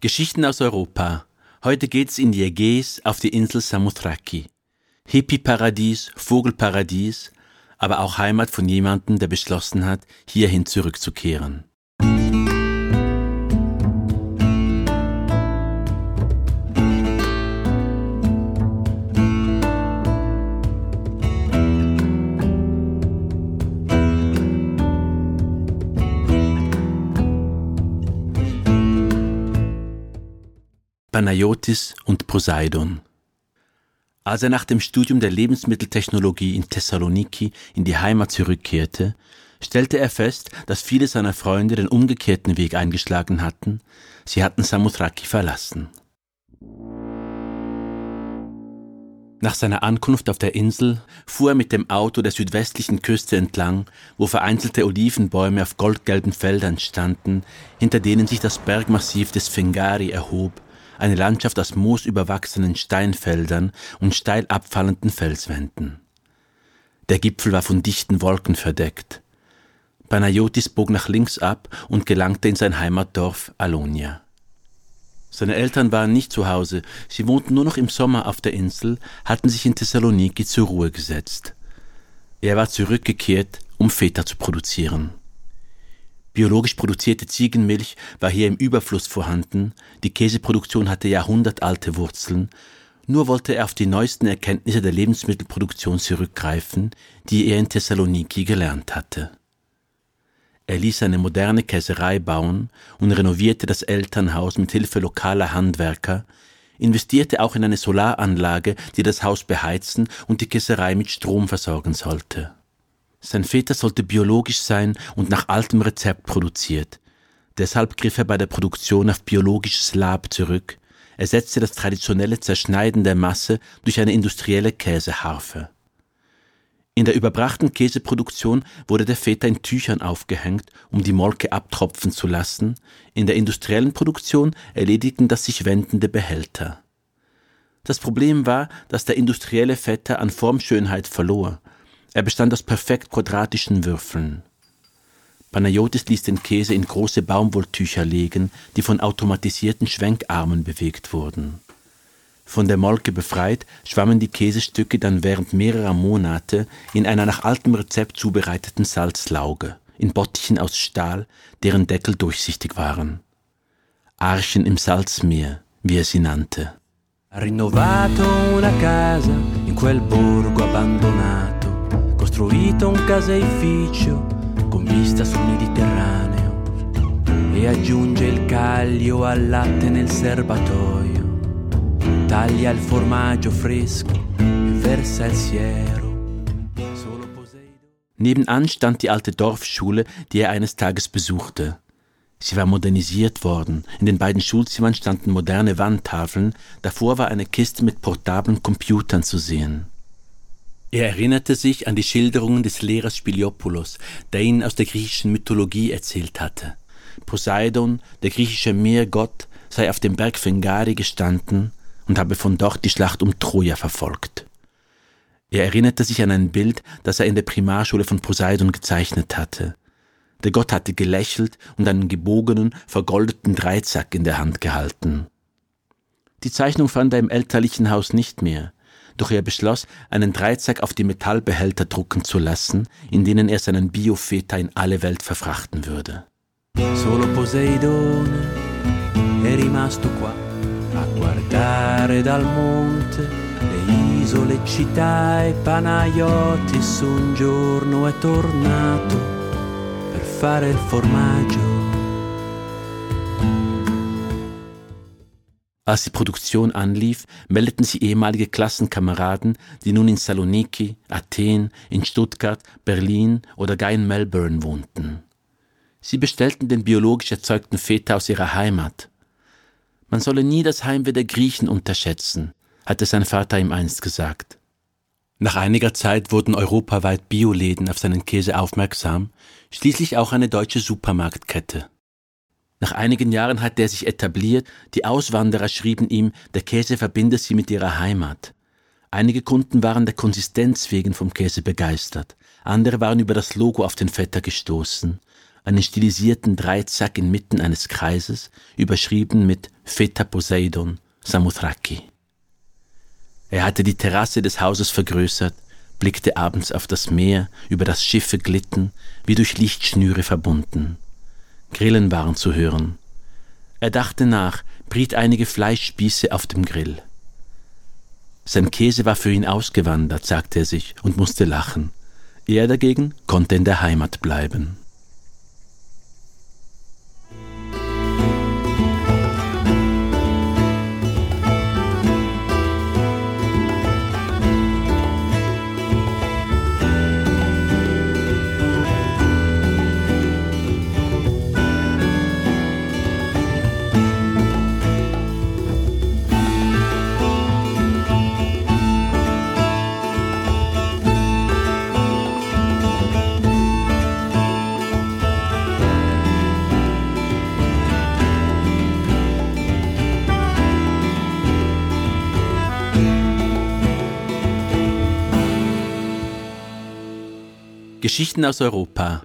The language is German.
Geschichten aus Europa. Heute geht's in die Ägäis auf die Insel Samothraki. Hippie-Paradies, Vogelparadies, aber auch Heimat von jemandem, der beschlossen hat, hierhin zurückzukehren. Panayotis und Poseidon. Als er nach dem Studium der Lebensmitteltechnologie in Thessaloniki in die Heimat zurückkehrte, stellte er fest, dass viele seiner Freunde den umgekehrten Weg eingeschlagen hatten, sie hatten Samothraki verlassen. Nach seiner Ankunft auf der Insel fuhr er mit dem Auto der südwestlichen Küste entlang, wo vereinzelte Olivenbäume auf goldgelben Feldern standen, hinter denen sich das Bergmassiv des Fingari erhob eine Landschaft aus moosüberwachsenen Steinfeldern und steil abfallenden Felswänden. Der Gipfel war von dichten Wolken verdeckt. Panayotis bog nach links ab und gelangte in sein Heimatdorf Alonia. Seine Eltern waren nicht zu Hause, sie wohnten nur noch im Sommer auf der Insel, hatten sich in Thessaloniki zur Ruhe gesetzt. Er war zurückgekehrt, um Feta zu produzieren. Biologisch produzierte Ziegenmilch war hier im Überfluss vorhanden, die Käseproduktion hatte jahrhundertalte Wurzeln, nur wollte er auf die neuesten Erkenntnisse der Lebensmittelproduktion zurückgreifen, die er in Thessaloniki gelernt hatte. Er ließ eine moderne Käserei bauen und renovierte das Elternhaus mit Hilfe lokaler Handwerker, investierte auch in eine Solaranlage, die das Haus beheizen und die Käserei mit Strom versorgen sollte. Sein Feta sollte biologisch sein und nach altem Rezept produziert. Deshalb griff er bei der Produktion auf biologisches Lab zurück, ersetzte das traditionelle Zerschneiden der Masse durch eine industrielle Käseharfe. In der überbrachten Käseproduktion wurde der Feta in Tüchern aufgehängt, um die Molke abtropfen zu lassen, in der industriellen Produktion erledigten das sich wendende Behälter. Das Problem war, dass der industrielle Feta an Formschönheit verlor er bestand aus perfekt quadratischen Würfeln. Panayotis ließ den Käse in große Baumwolltücher legen, die von automatisierten Schwenkarmen bewegt wurden. Von der Molke befreit, schwammen die Käsestücke dann während mehrerer Monate in einer nach altem Rezept zubereiteten Salzlauge, in Bottichen aus Stahl, deren Deckel durchsichtig waren. Archen im Salzmeer, wie er sie nannte. Rinnovato una casa in quel borgo abbandonato costruito un caseificio con vista sul Mediterraneo e aggiunge il caglio al latte nel serbatoio, taglia il formaggio fresco e versa il siero. Nebenan stand die alte Dorfschule, die er eines Tages besuchte. Sie war modernisiert worden. In den beiden Schulzimmern standen moderne Wandtafeln. Davor war eine Kiste mit portablen Computern zu sehen. Er erinnerte sich an die Schilderungen des Lehrers Spiliopoulos, der ihn aus der griechischen Mythologie erzählt hatte. Poseidon, der griechische Meergott, sei auf dem Berg Fengari gestanden und habe von dort die Schlacht um Troja verfolgt. Er erinnerte sich an ein Bild, das er in der Primarschule von Poseidon gezeichnet hatte. Der Gott hatte gelächelt und einen gebogenen, vergoldeten Dreizack in der Hand gehalten. Die Zeichnung fand er im elterlichen Haus nicht mehr doch er beschloss, einen Dreizack auf die Metallbehälter drucken zu lassen, in denen er seinen Biofeta in alle Welt verfrachten würde. Solo Poseidone è rimasto qua a guardare dal monte le isole, città e Panayotis un giorno è tornato per fare il formaggio Als die Produktion anlief, meldeten sie ehemalige Klassenkameraden, die nun in Saloniki, Athen, in Stuttgart, Berlin oder gar in Melbourne wohnten. Sie bestellten den biologisch erzeugten Feta aus ihrer Heimat. Man solle nie das Heimweh der Griechen unterschätzen, hatte sein Vater ihm einst gesagt. Nach einiger Zeit wurden europaweit Bioläden auf seinen Käse aufmerksam, schließlich auch eine deutsche Supermarktkette. Nach einigen Jahren hatte er sich etabliert, die Auswanderer schrieben ihm, der Käse verbinde sie mit ihrer Heimat. Einige Kunden waren der Konsistenz wegen vom Käse begeistert, andere waren über das Logo auf den Vetter gestoßen, einen stilisierten Dreizack inmitten eines Kreises, überschrieben mit Feta Poseidon Samothraki. Er hatte die Terrasse des Hauses vergrößert, blickte abends auf das Meer, über das Schiffe glitten, wie durch Lichtschnüre verbunden. Grillen waren zu hören. Er dachte nach, briet einige Fleischspieße auf dem Grill. Sein Käse war für ihn ausgewandert, sagte er sich und musste lachen. Er dagegen konnte in der Heimat bleiben. Geschichten aus Europa